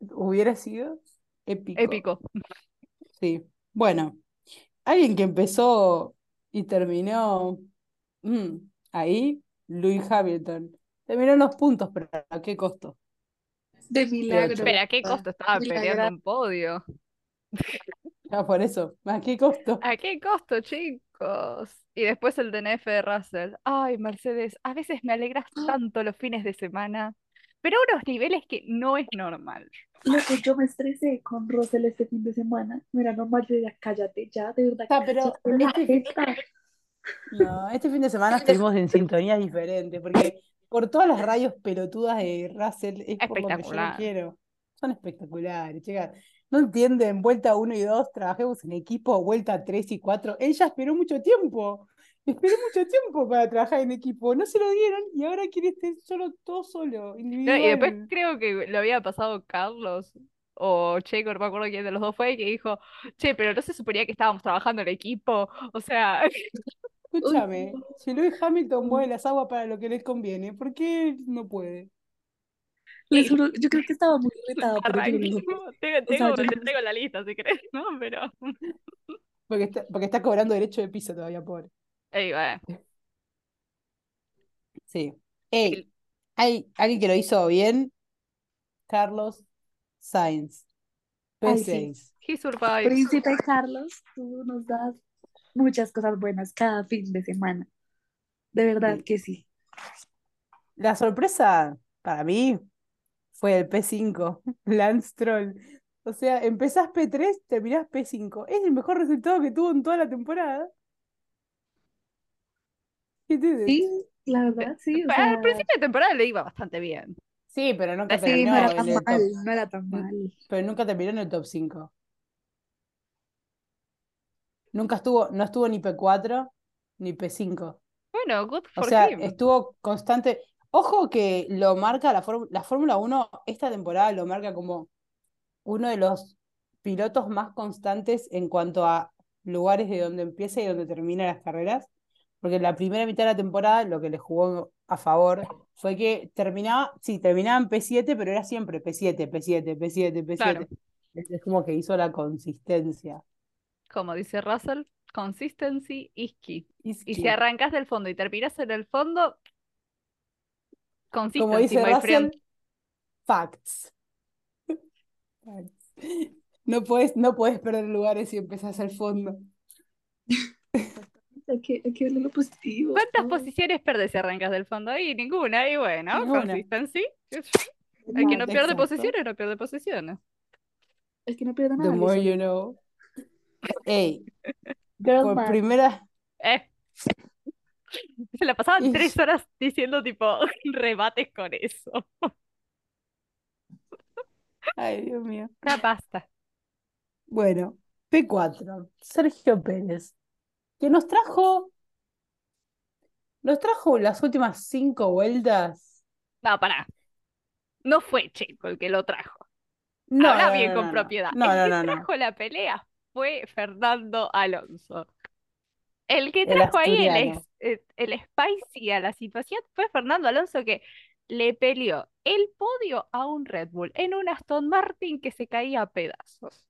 Hubiera sido épico. Épico. Sí. Bueno, alguien que empezó y terminó mm, ahí, Lewis Hamilton. Terminó en los puntos, pero ¿a qué costo? De milagro. Pero a qué costo estaba peleando un podio. Ya por eso, ¿a qué costo? ¿A qué costo, chicos? Y después el DNF de Russell. Ay, Mercedes, a veces me alegras tanto los fines de semana, pero a unos niveles que no es normal. Loco, yo me estresé con Russell este fin de semana. No era normal, yo cállate ya, de verdad. Ah, pero este. No, este fin de semana estuvimos en sintonías diferentes, porque por todas las radios pelotudas de Russell es por lo que yo quiero. Son espectaculares, chicas. No entienden, vuelta 1 y 2, trabajemos en equipo, vuelta 3 y 4. Ella esperó mucho tiempo. Esperó mucho tiempo para trabajar en equipo. No se lo dieron y ahora quiere estar solo, todo solo, No, y después individual. creo que lo había pasado Carlos o Checo, no me acuerdo quién de los dos fue, que dijo, che, pero no se suponía que estábamos trabajando en equipo. O sea, Escúchame, Uy, si Lewis Hamilton mueve las aguas para lo que les conviene, ¿por qué no puede? Les juro, yo creo que estaba muy no. Tengo, O sea, tengo, yo tengo la lista si querés, ¿no? Pero. Porque está, porque está cobrando derecho de piso todavía, pobre. Ey, bueno. Sí. Ey, hay alguien que lo hizo bien, Carlos Sainz, Ay, sí. P6. He survived. Príncipe Carlos, tú nos das muchas cosas buenas cada fin de semana. De verdad Sí. que sí. La sorpresa para mí fue el P5, Lance Stroll. O sea, empezás P3, terminás P5. Es el mejor resultado que tuvo en toda la temporada. ¿Qué te Sí, la verdad, sí. O Al sea, principio de temporada le iba bastante bien. Sí, pero nunca Sí, terminó no era tan el top, mal, no era tan mal. pero nunca terminó en el top 5. Nunca estuvo, no estuvo ni P4 ni P5. Bueno, good O for sea, him. estuvo constante. Ojo que lo marca la, Fórmula- la Fórmula 1, esta temporada lo marca como uno de los pilotos más constantes en cuanto a lugares de donde empieza y donde termina las carreras. Porque en la primera mitad de la temporada lo que le jugó a favor fue que terminaba, sí, terminaba en P7, pero era siempre P7, P7, P7, P7. Claro. Es como que hizo la consistencia. Como dice Russell, consistency is key. Is Y si arrancas del fondo y terminas en el fondo, Como Consistency, dice my friend. Russell, facts. Facts. No puedes, no puedes perder lugares si empezás al fondo. Hay que, hay que verle lo positivo. ¿Cuántas posiciones perdés si arrancas del fondo ahí? Ninguna, y bueno, Ninguna. consistency. El que no pierde Exacto. posiciones, no pierde posiciones. El que no pierda The nada. more dice. you know. Ey, Girl por primera, Eh. Se la pasaban Y- tres horas diciendo tipo rebates con eso. ay Dios mío. Ya basta. Bueno, P4, Sergio Pérez, que nos trajo, nos trajo las últimas cinco vueltas. No, pará. No fue Checo el que lo trajo. No, Habla no, bien no, con no, propiedad. No, el no, que no, no. trajo la pelea fue Fernando Alonso. El que El trajo ahí el, eh, el spicy a la situación fue Fernando Alonso que le peleó el podio a un Red Bull en un Aston Martin que se caía a pedazos.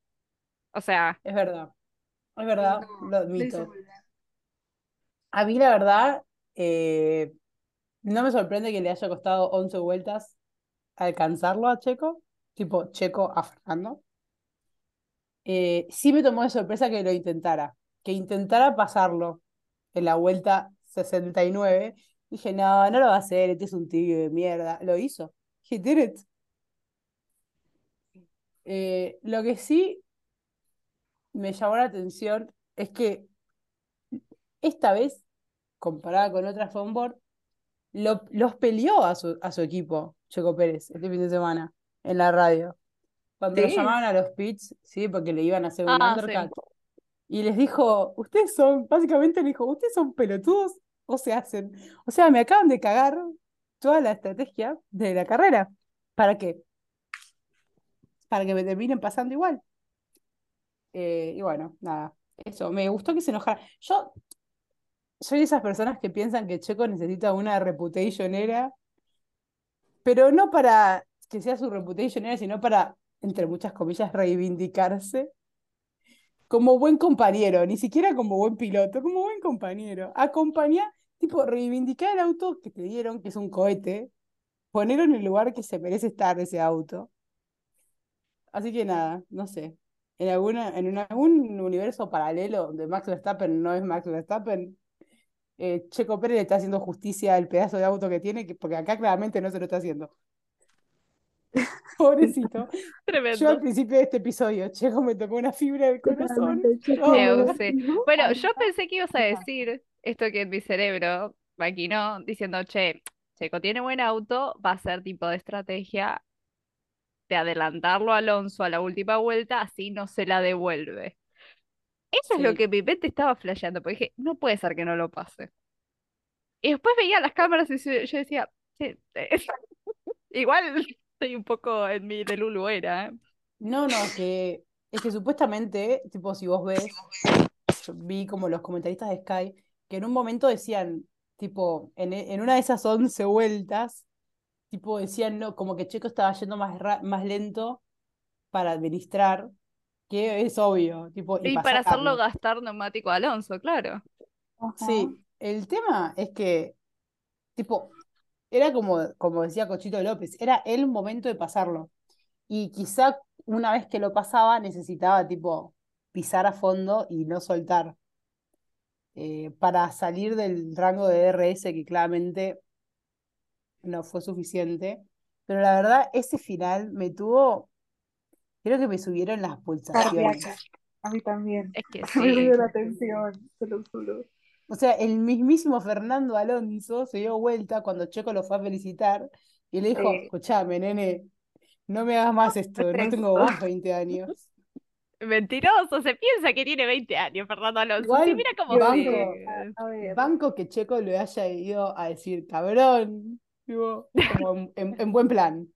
O sea, Es verdad, es verdad, No, lo admito. A mí la verdad, eh, no me sorprende que le haya costado 11 vueltas alcanzarlo a Checo, tipo Checo a Fernando. Eh, sí me tomó de sorpresa que lo intentara, que intentara pasarlo en la vuelta 69. Dije, no, no lo va a hacer, este es un tibio de mierda. Lo hizo. He did it. Eh, lo que sí me llamó la atención es que esta vez, comparada con otras onboard, lo, los peleó a su, a su equipo, Checo Pérez, este fin de semana, en la radio. Cuando lo llamaban a los pits, sí, porque le iban a hacer un Ah, sí. Y les dijo, ustedes son, básicamente le dijo, ustedes son pelotudos o se hacen. O sea, me acaban de cagar toda la estrategia de la carrera. ¿Para qué? Para que me terminen pasando igual. Eh, y bueno, nada, eso, me gustó que se enojara. Yo soy de esas personas que piensan que Checo necesita una reputation era, pero no para que sea su reputation era, sino para, entre muchas comillas, reivindicarse como buen compañero, ni siquiera como buen piloto, como buen compañero. Acompañar, tipo, reivindicar el auto que te dieron, que es un cohete, ponerlo en el lugar que se merece estar ese auto. Así que nada, no sé. En alguna, en un- algún universo paralelo donde Max Verstappen no es Max Verstappen, eh, Checo Pérez le está haciendo justicia al pedazo de auto que tiene, que- porque acá claramente no se lo está haciendo. Pobrecito. Yo al Tremendo. principio de este episodio, Checo me tocó una fibra del corazón. Oh. Bueno, yo pensé que ibas a decir esto que en mi cerebro maquinó diciendo, che, Checo tiene buen auto, va a ser tipo de estrategia de adelantarlo a Alonso a la última vuelta, así no se la devuelve. Eso es lo Sí. que mi mente estaba flasheando, porque dije, no puede ser que no lo pase. Y después veía las cámaras y yo decía, "Che, eh, igual estoy un poco en mi de Lulu era. No, no, que es que supuestamente, tipo, si vos ves, yo vi como los comentaristas de Sky, que en un momento decían, tipo, en, en una de esas 11 vueltas, tipo, decían, no, como que Checo estaba yendo más, ra- más lento para administrar, que es obvio, tipo, y Y para hacerlo gastar neumático a Alonso, claro. Ajá. Sí, el tema es que, tipo, era como, como decía Cochito López, era el momento de pasarlo. Y quizá una vez que lo pasaba necesitaba, tipo, pisar a fondo y no soltar. eh, para salir del rango de DRS que claramente no fue suficiente. Pero la verdad, ese final me tuvo, creo que me subieron las pulsaciones. A mí también. Es que Me sí. subió la tensión, se lo juro. O sea, el mismísimo Fernando Alonso se dio vuelta cuando Checo lo fue a felicitar y le dijo, Eh. escuchame, nene, no me hagas más esto, no esto". tengo vos 20 años. Mentiroso, se piensa que tiene 20 años, Fernando Alonso. Igual, Sí, mira cómo banco. Banco que Checo le haya ido a decir, cabrón, como en, en- en buen plan.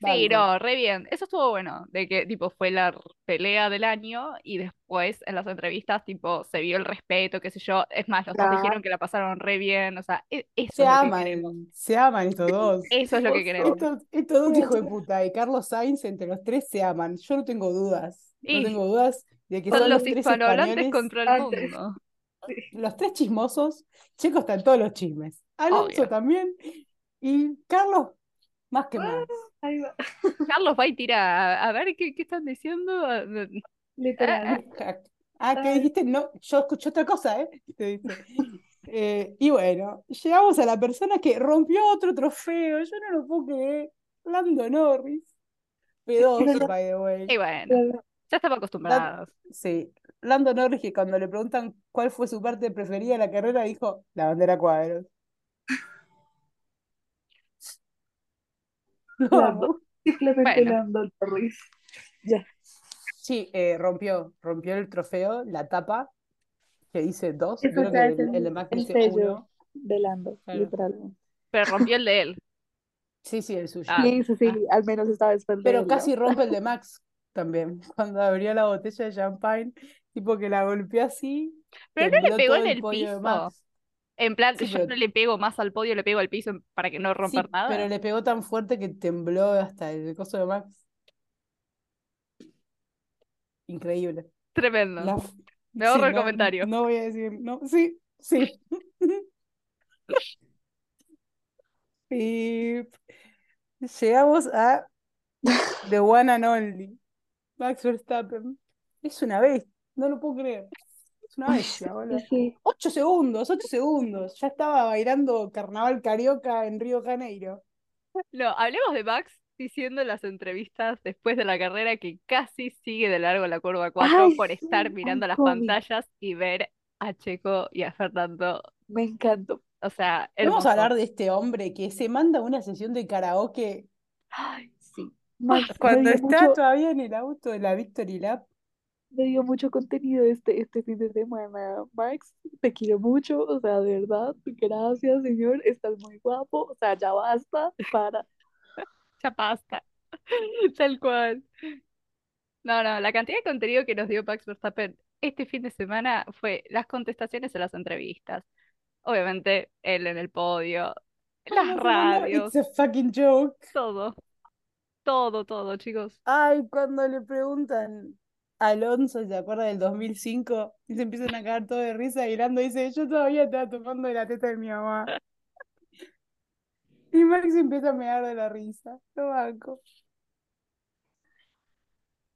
Sí, no, re bien. Eso estuvo bueno, de que tipo fue la pelea del año y después en las entrevistas tipo se vio el respeto, qué sé yo. Es más, los dos dijeron que la pasaron re bien, o sea, e- eso Se es lo que queremos. aman, se aman estos dos. Eso es lo que queremos. Estos, estos dos hijos de puta y Carlos Sainz entre los tres se aman. Yo no tengo dudas. No tengo dudas de que son son los los tres hispanohablantes españoles, contra el mundo. los tres chismosos. Checo está en todos los chismes. Alonso Obvio. también. Y Carlos, más que más. Ahí va. Carlos va y tira, a, a ver qué, qué están diciendo. Ah, Literal. Ah, ¿qué dijiste? No, yo escuché otra cosa, ¿eh? Te dice. Eh, y bueno, llegamos a la persona que rompió otro trofeo. Yo no lo puedo creer. Lando Norris. P2, Pero no- by the way. Y bueno, ya estamos acostumbrados. Sí, Lando Norris que cuando le preguntan cuál fue su parte preferida de la carrera dijo la bandera cuadros. Lo Lando. amo. Simplemente Bueno. Lando Norris. Ya. Sí, eh, rompió, rompió el trofeo, la tapa, que dice dos, Eso creo que el, el- el de Max el dice sello. uno. De Lando, Claro. literalmente. Pero rompió el de él. Sí, sí, el suyo. Ah, sí, sí, sí, ah. al menos esta vez fue el de Pero casi rompe el de Max también, cuando abrió la botella de champagne, tipo que la golpeó así, Pero no le pegó en el piso. En plan, Sí, yo pero- no le pego más al podio, le pego al piso para que no Sí, romper nada. pero le pegó tan fuerte que tembló hasta el coso de Max. Increíble. Tremendo. La- Me ahorro sí, el no, comentario. No voy a decir, no, sí, sí. Y llegamos a The One and Only. Max Verstappen. Es una bestia, no lo puedo creer. Es una bestia, boludo. sí. Ocho segundos, ocho segundos. Ya estaba bailando Carnaval Carioca en Río de Janeiro. No, hablemos de Max diciendo en las entrevistas después de la carrera que casi sigue de largo la curva 4 Ay, por sí, estar mirando las pantallas y ver a Checo y a Fernando. Me encantó. O sea, Vamos a hablar de este hombre que se manda una sesión de karaoke Ay, sí. Max, cuando está mucho, todavía en el auto de la Victory Lap. Me dio mucho contenido este, este fin de semana. Max, te quiero mucho, o sea, de verdad, gracias, señor, estás muy guapo, o sea, ya basta, para. Ya basta. Tal cual. No, no, la cantidad de contenido que nos dio Max Verstappen este fin de semana fue las contestaciones en las entrevistas. Obviamente, él en el podio, las a mandar- radios, It's a fucking joke. todo. Todo, todo, chicos. Ay, cuando le preguntan a Alonso, ¿se acuerda del 2005? Y se empiezan a caer todo de risa y dice, yo todavía estaba tomando de la teta de mi mamá. Y Max empieza a mear de la risa. Lo banco.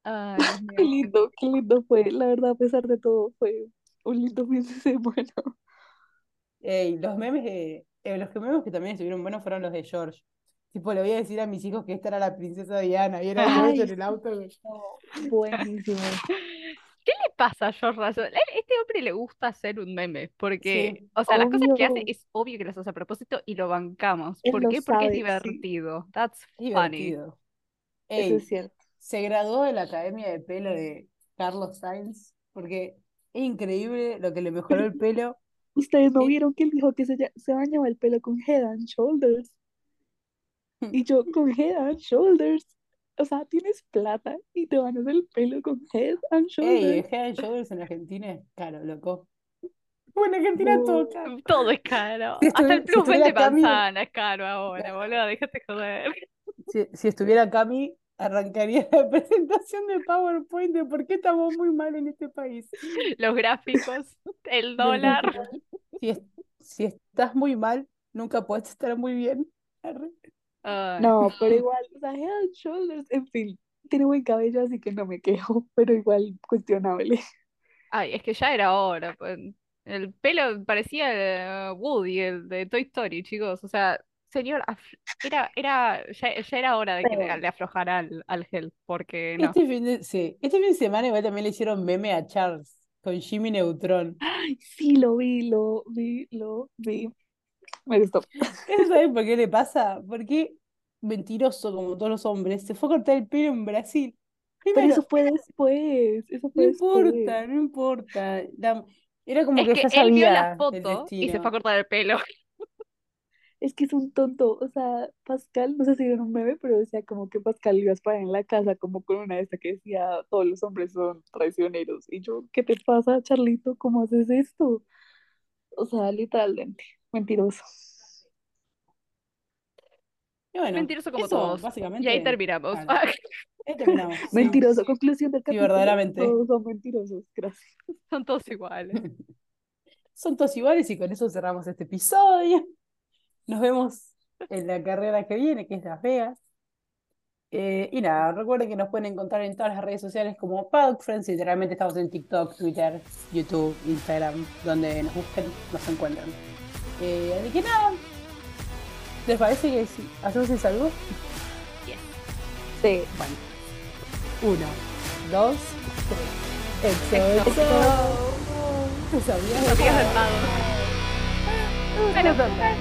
Ay. Qué lindo, qué lindo fue, la verdad, a pesar de todo, fue un lindo fin de semana. Ey, los memes de, eh, los que memes que también estuvieron buenos fueron los de George. Tipo, le voy a decir a mis hijos que esta era la princesa Diana y era Ay, George en el auto. Buenísimo. ¿Qué le pasa a George Russell? A él- este hombre le gusta hacer un meme, porque, Sí, o sea, las cosas que hace es obvio que las hace a propósito y lo bancamos. Él ¿Por lo qué? Porque es sí. divertido. That's funny. Eso es cierto. se graduó de la academia de pelo de Carlos Sainz porque es increíble lo que le mejoró el pelo. Ustedes no vieron que él dijo que se, se bañaba el pelo con Head and Shoulders. Y yo con Head and Shoulders. O sea, tienes plata y te bañas el pelo con Head and Shoulders. Head and Shoulders en Argentina es caro, loco. Bueno, en Argentina No. todo caro. Todo es caro. Si Hasta el si plus de manzana es caro ahora, boludo. Déjate joder. si, si estuviera Cami, arrancaría la presentación de PowerPoint de por qué estamos muy mal en este país. Los gráficos, el dólar. Si, es- si estás muy mal, nunca puedes estar muy bien. No, pero igual, o sea, Head and Shoulders, en fin, tiene buen cabello, así que no me quejo, pero igual cuestionable. Ay, es que ya era hora. pues. El pelo parecía eh, Woody, el de Toy Story, chicos. O sea, señor, era, era, ya, ya era hora de que Pero- le aflojara al, al gel, porque no. Este fin de, sí, este fin de semana igual también le hicieron meme a Charles con Jimmy Neutron. Ay, sí, lo vi, lo vi, lo vi. Me gustó. ¿Eso saben por qué le pasa? Porque mentiroso como todos los hombres, se fue a cortar el pelo en Brasil. Pero Primero, eso fue después, eso no fue después. importa, no importa. La- era como Es que que ya él vio la foto y se fue a cortar el pelo. Es que es un tonto, o sea, Pascal, no sé si vieron un meme, pero decía como que Pascal iba a esperar en la casa, como con una de estas que decía, todos los hombres son traicioneros. Y yo, ¿qué te pasa, Charlito? ¿Cómo haces esto? O sea, literalmente, mentiroso. Y bueno, Mentiroso como eso, todos. Y ahí terminamos. ahí terminamos. Mentiroso, conclusión del capítulo. verdaderamente. Todos son mentirosos, gracias. Son todos iguales. Son todos iguales y con eso cerramos este episodio. Nos vemos en la carrera que viene, que es Las Vegas. Eh, y nada, recuerden que nos pueden encontrar en todas las redes sociales como Paddock Friends. Literalmente estamos en TikTok, Twitter, YouTube, Instagram, donde nos busquen, nos encuentran. Eh, así que nada, ¿les parece que si hacemos el saludo? Sí. Bueno, uno, dos, tres. Exo, exo. Tus amigas del. Bueno, más,